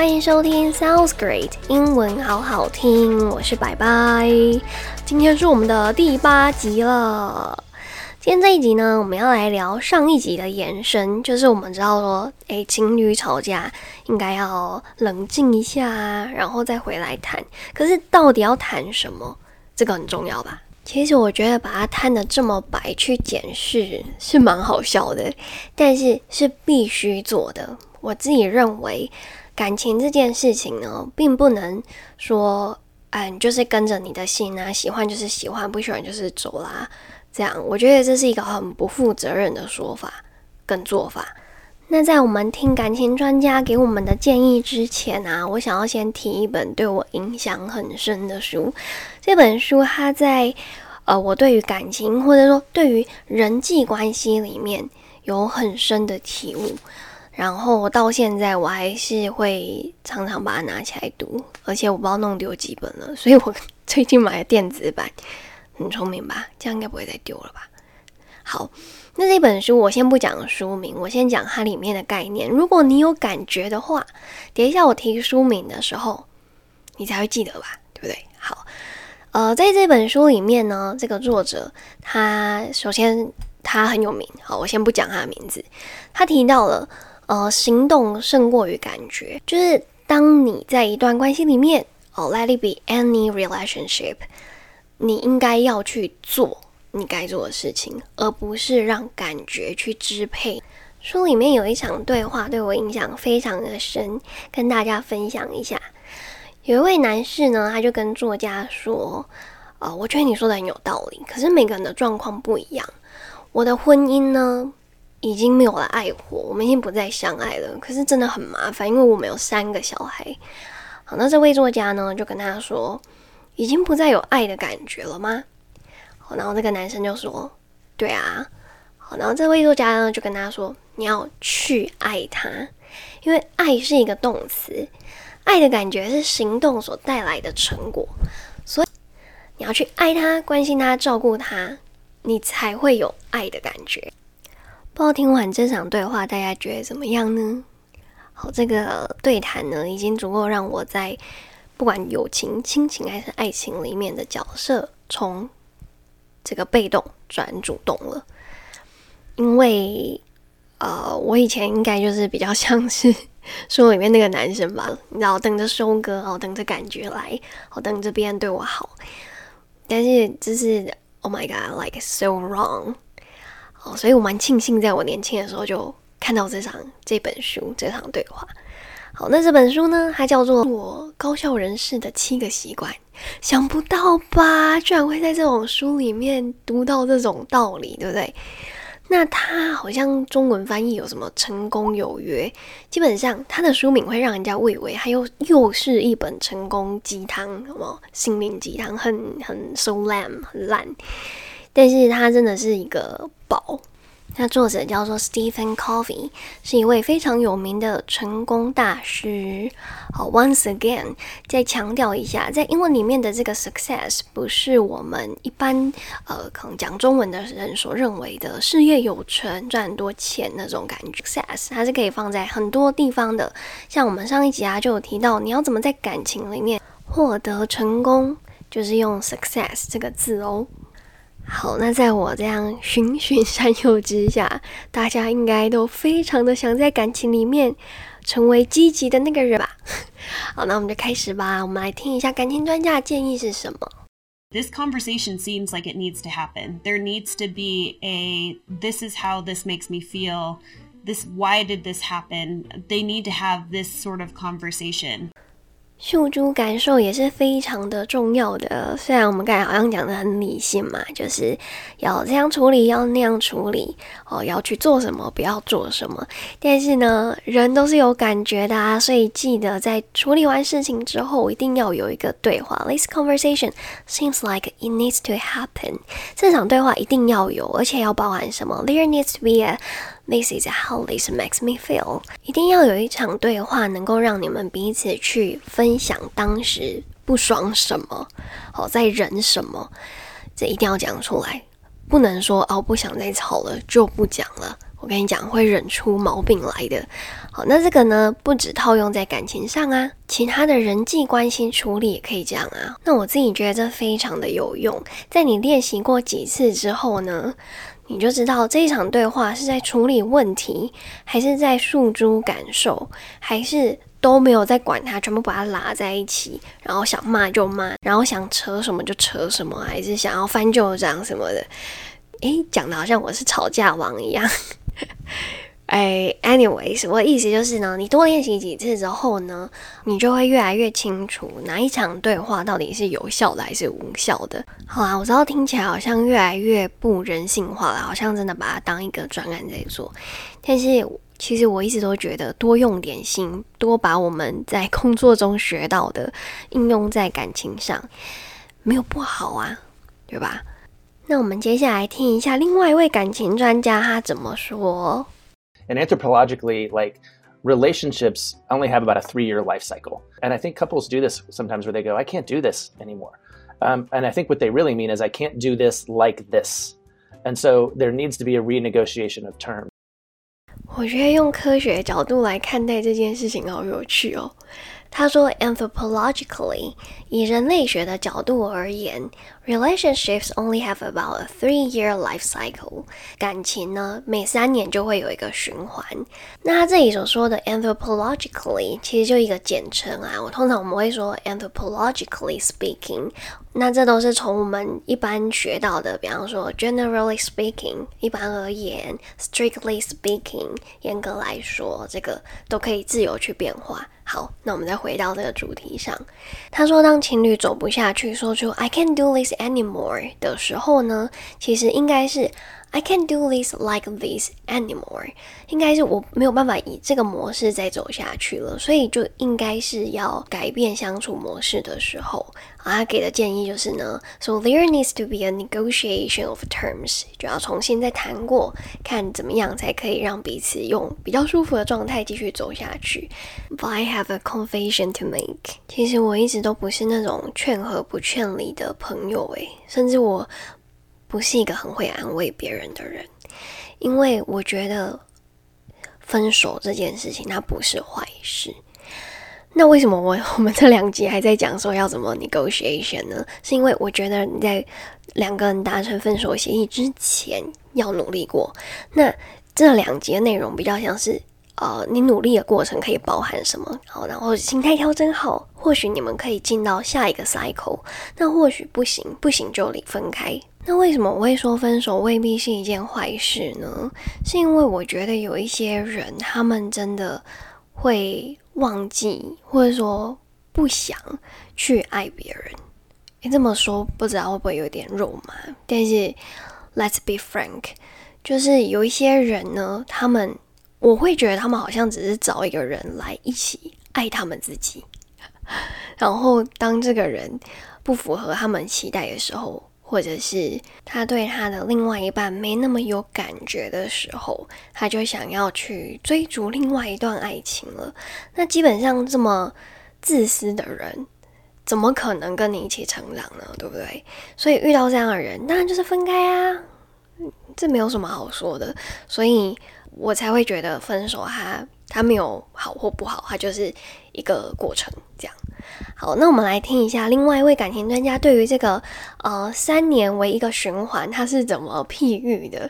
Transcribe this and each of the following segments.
欢迎收听 Sounds Great，英文好好听，我是白白。今天是我们的第八集了。今天这一集呢，我们要来聊上一集的延伸，就是我们知道说，诶，情侣吵架应该要冷静一下，然后再回来谈。可是到底要谈什么？这个很重要吧？其实我觉得把它摊的这么白去检视是蛮好笑的，但是是必须做的。我自己认为，感情这件事情呢，并不能说，嗯，就是跟着你的心啊，喜欢就是喜欢，不喜欢就是走啦。这样，我觉得这是一个很不负责任的说法跟做法。那在我们听感情专家给我们的建议之前啊，我想要先提一本对我影响很深的书。这本书它在呃，我对于感情或者说对于人际关系里面有很深的体悟，然后到现在我还是会常常把它拿起来读，而且我不知道弄丢几本了，所以我 最近买了电子版。很聪明吧？这样应该不会再丢了吧？好，那这本书我先不讲书名，我先讲它里面的概念。如果你有感觉的话，等一下我提书名的时候，你才会记得吧？对不对？好，呃，在这本书里面呢，这个作者他首先他很有名。好，我先不讲他的名字。他提到了，呃，行动胜过于感觉，就是当你在一段关系里面，哦，let it be any relationship。你应该要去做你该做的事情，而不是让感觉去支配。书里面有一场对话对我印象非常的深，跟大家分享一下。有一位男士呢，他就跟作家说：“呃，我觉得你说的很有道理，可是每个人的状况不一样。我的婚姻呢，已经没有了爱火，我们已经不再相爱了。可是真的很麻烦，因为我们有三个小孩。好，那这位作家呢，就跟他说。”已经不再有爱的感觉了吗？好，然后这个男生就说：“对啊。”好，然后这位作家呢就跟他说：“你要去爱他，因为爱是一个动词，爱的感觉是行动所带来的成果，所以你要去爱他、关心他、照顾他，你才会有爱的感觉。”不知道听完这场对话，大家觉得怎么样呢？好，这个对谈呢，已经足够让我在。不管友情、亲情还是爱情里面的角色，从这个被动转主动了。因为，呃，我以前应该就是比较像是 书里面那个男生吧，你知道，等着收割，哦，等着感觉来，哦，等着别人对我好。但是，就是 Oh my God，like so wrong。哦，所以我蛮庆幸，在我年轻的时候就看到这场这本书，这场对话。好，那这本书呢？它叫做《我高效人士的七个习惯》。想不到吧？居然会在这种书里面读到这种道理，对不对？那它好像中文翻译有什么“成功有约”？基本上，它的书名会让人家以为它又又是一本成功鸡汤，什么心灵鸡汤，很很 so lame，很烂。但是它真的是一个宝。那作者叫做 Stephen Covey，是一位非常有名的成功大师。好，once again，再强调一下，在英文里面的这个 success 不是我们一般呃可能讲中文的人所认为的事业有成、赚很多钱那种感觉。success 它是可以放在很多地方的，像我们上一集啊就有提到，你要怎么在感情里面获得成功，就是用 success 这个字哦。好，那在我这样循循善诱之下，大家应该都非常的想在感情里面成为积极的那个人吧？好，那我们就开始吧。我们来听一下感情专家的建议是什么。This conversation seems like it needs to happen. There needs to be a this is how this makes me feel. This why did this happen? They need to have this sort of conversation. 诉诸感受也是非常的重要的。虽然我们刚才好像讲的很理性嘛，就是要这样处理，要那样处理，哦，要去做什么，不要做什么。但是呢，人都是有感觉的啊，所以记得在处理完事情之后，一定要有一个对话。This conversation seems like it needs to happen。这场对话一定要有，而且要包含什么？There needs to be a This is how this makes me feel。一定要有一场对话，能够让你们彼此去分享当时不爽什么，好在忍什么，这一定要讲出来，不能说哦不想再吵了就不讲了。我跟你讲，会忍出毛病来的。好，那这个呢，不止套用在感情上啊，其他的人际关系处理也可以这样啊。那我自己觉得这非常的有用，在你练习过几次之后呢，你就知道这一场对话是在处理问题，还是在诉诸感受，还是都没有在管他，全部把他拉在一起，然后想骂就骂，然后想扯什么就扯什么，还是想要翻旧账什么的。诶，讲的好像我是吵架王一样。哎，anyways，我的意思就是呢，你多练习几次之后呢，你就会越来越清楚哪一场对话到底是有效的还是无效的。好啊，我知道听起来好像越来越不人性化了，好像真的把它当一个专案在做。但是其实我一直都觉得，多用点心，多把我们在工作中学到的应用在感情上，没有不好啊，对吧？那我们接下来听一下另外一位感情专家他怎么说。And anthropologically, like relationships only have about a three year life cycle. And I think couples do this sometimes where they go, I can't do this anymore. Um, and I think what they really mean is, I can't do this like this. And so there needs to be a renegotiation of terms. 我觉得用科学角度来看待这件事情好有趣哦。 他说，anthropologically，以人类学的角度而言，relationships only have about a three-year life cycle。感情呢，每三年就会有一个循环。那他这里所说的 anthropologically，其实就一个简称啊。我通常我们会说 anthropologically speaking。那这都是从我们一般学到的，比方说 generally speaking，一般而言；strictly speaking，严格来说，这个都可以自由去变化。好，那我们再回到这个主题上。他说，当情侣走不下去，说出 "I can't do this anymore" 的时候呢，其实应该是。I can't do this like this anymore，应该是我没有办法以这个模式再走下去了，所以就应该是要改变相处模式的时候。啊，他给的建议就是呢，So there needs to be a negotiation of terms，就要重新再谈过，看怎么样才可以让彼此用比较舒服的状态继续走下去。But I have a confession to make，其实我一直都不是那种劝和不劝离的朋友诶，甚至我。不是一个很会安慰别人的人，因为我觉得分手这件事情它不是坏事。那为什么我我们这两集还在讲说要怎么 negotiation 呢？是因为我觉得你在两个人达成分手协议之前要努力过。那这两集的内容比较像是。呃，你努力的过程可以包含什么？好，然后心态调整好，或许你们可以进到下一个 cycle。那或许不行，不行就离分开。那为什么我会说分手未必是一件坏事呢？是因为我觉得有一些人，他们真的会忘记，或者说不想去爱别人。你这么说，不知道会不会有点肉麻？但是，let's be frank，就是有一些人呢，他们。我会觉得他们好像只是找一个人来一起爱他们自己，然后当这个人不符合他们期待的时候，或者是他对他的另外一半没那么有感觉的时候，他就想要去追逐另外一段爱情了。那基本上这么自私的人，怎么可能跟你一起成长呢？对不对？所以遇到这样的人，当然就是分开啊，这没有什么好说的。所以。我才会觉得分手，它它没有好或不好，他就是一个过程。这样，好，那我们来听一下另外一位感情专家对于这个呃三年为一个循环，他是怎么譬喻的。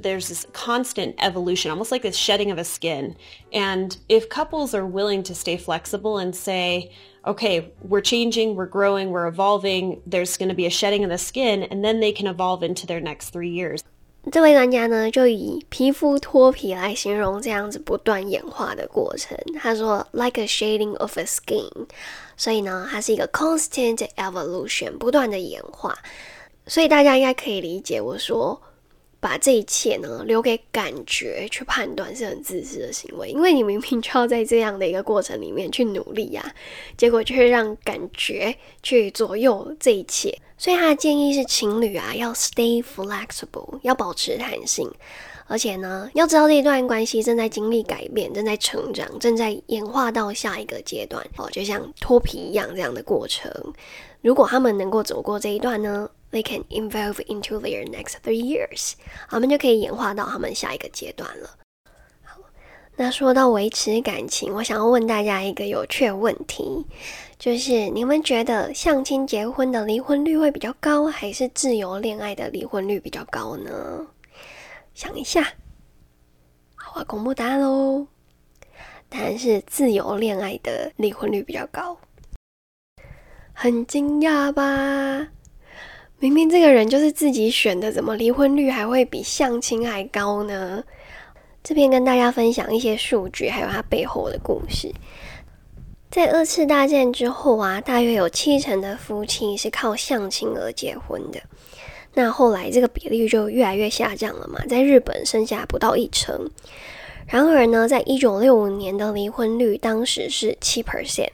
There's this constant evolution, almost like a shedding of a skin. And if couples are willing to stay flexible and say, okay, we're changing, we're growing, we're evolving, there's going to be a shedding of the skin, and then they can evolve into their next three years. 这位专家呢，就以皮肤脱皮来形容这样子不断演化的过程。他说，like a shading of a skin，所以呢，它是一个 constant evolution，不断的演化。所以大家应该可以理解我说。把这一切呢留给感觉去判断是很自私的行为，因为你明明就要在这样的一个过程里面去努力呀，结果却让感觉去左右这一切。所以他的建议是，情侣啊要 stay flexible，要保持弹性，而且呢要知道这一段关系正在经历改变，正在成长，正在演化到下一个阶段哦，就像脱皮一样这样的过程。如果他们能够走过这一段呢？They can evolve into their next three years，我们就可以演化到他们下一个阶段了。好，那说到维持感情，我想要问大家一个有趣的问题，就是你们觉得相亲结婚的离婚率会比较高，还是自由恋爱的离婚率比较高呢？想一下，好，我公布答案喽。答案是自由恋爱的离婚率比较高。很惊讶吧？明明这个人就是自己选的，怎么离婚率还会比相亲还高呢？这边跟大家分享一些数据，还有它背后的故事。在二次大战之后啊，大约有七成的夫妻是靠相亲而结婚的。那后来这个比例就越来越下降了嘛，在日本剩下不到一成。然而呢，在一九六五年的离婚率当时是七 percent，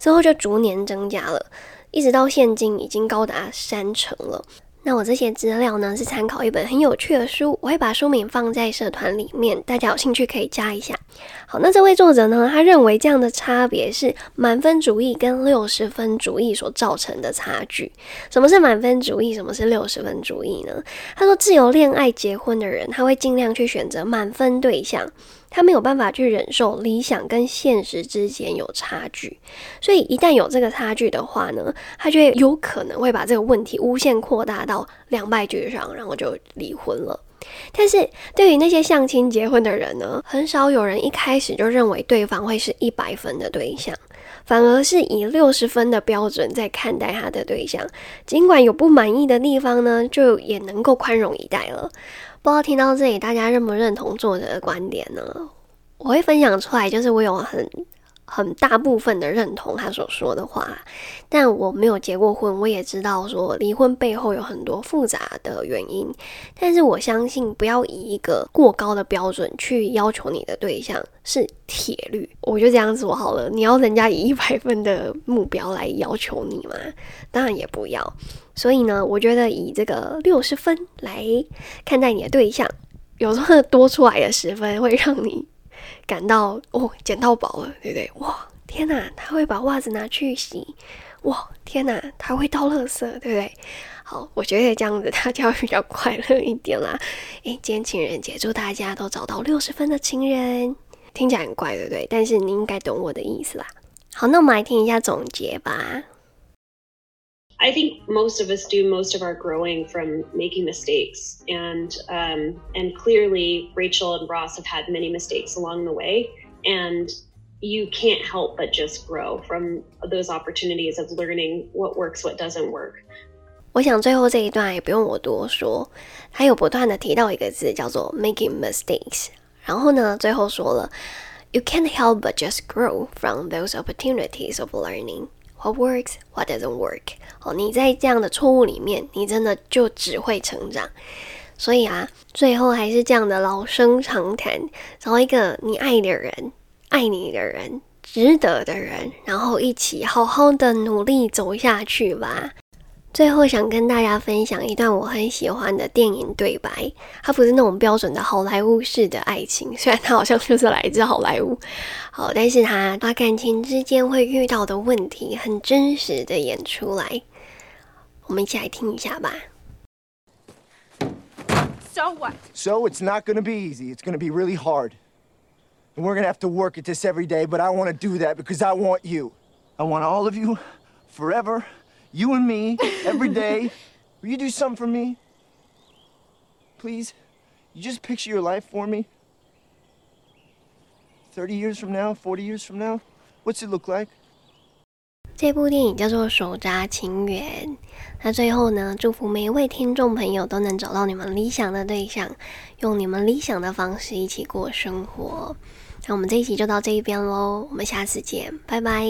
之后就逐年增加了，一直到现今已经高达三成了。那我这些资料呢，是参考一本很有趣的书，我会把书名放在社团里面，大家有兴趣可以加一下。好，那这位作者呢，他认为这样的差别是满分主义跟六十分主义所造成的差距。什么是满分主义？什么是六十分主义呢？他说，自由恋爱结婚的人，他会尽量去选择满分对象。他没有办法去忍受理想跟现实之间有差距，所以一旦有这个差距的话呢，他就会有可能会把这个问题无限扩大到两败俱伤，然后就离婚了。但是对于那些相亲结婚的人呢，很少有人一开始就认为对方会是一百分的对象，反而是以六十分的标准在看待他的对象，尽管有不满意的地方呢，就也能够宽容以待了。不知道听到这里，大家认不认同作者的观点呢？我会分享出来，就是我有很。很大部分的认同他所说的话，但我没有结过婚，我也知道说离婚背后有很多复杂的原因。但是我相信，不要以一个过高的标准去要求你的对象是铁律。我就这样子好了，你要人家以一百分的目标来要求你吗？当然也不要。所以呢，我觉得以这个六十分来看待你的对象，有时候多出来的十分会让你。感到哦，捡到宝了，对不对？哇，天哪，他会把袜子拿去洗，哇，天哪，他会倒垃圾，对不对？好，我觉得这样子大家比较快乐一点啦。诶，今天情人节，祝大家都找到 六十分的情人，听起来很怪，对不对？但是你应该懂我的意思啦。好，那我们来听一下总结吧。I think most of us do most of our growing from making mistakes, and um, and clearly Rachel and Ross have had many mistakes along the way, and you can't help but just grow from those opportunities of learning what works, what doesn't work. 我想最后这一段也不用我多说，他有不断的提到一个字叫做 making mistakes，然后呢，最后说了，you can't help but just grow from those opportunities of learning。 What works, what doesn't work？哦，你在这样的错误里面，你真的就只会成长。所以啊，最后还是这样的老生常谈：找一个你爱的人、爱你的人、值得的人，然后一起好好的努力走下去吧。最后想跟大家分享一段我很喜欢的电影对白，它不是那种标准的好莱坞式的爱情，虽然它好像就是来自好莱坞，好，但是它把感情之间会遇到的问题很真实的演出来，我们一起来听一下吧。So what? So it's not gonna be easy. It's gonna be really hard. And we're gonna have to work at this every day, but I want to do that because I want you. I want all of you forever. You and me, every day. Will you do something for me? Please? You just picture your life for me? 30 years from now, 40 years from now? What's it look like? 这部电影叫做《手札情缘》。那最后呢，祝福每一位听众朋友都能找到你们理想的对象，用你们理想的方式一起过生活。那我们这一集就到这一边喽，我们下次见，拜拜。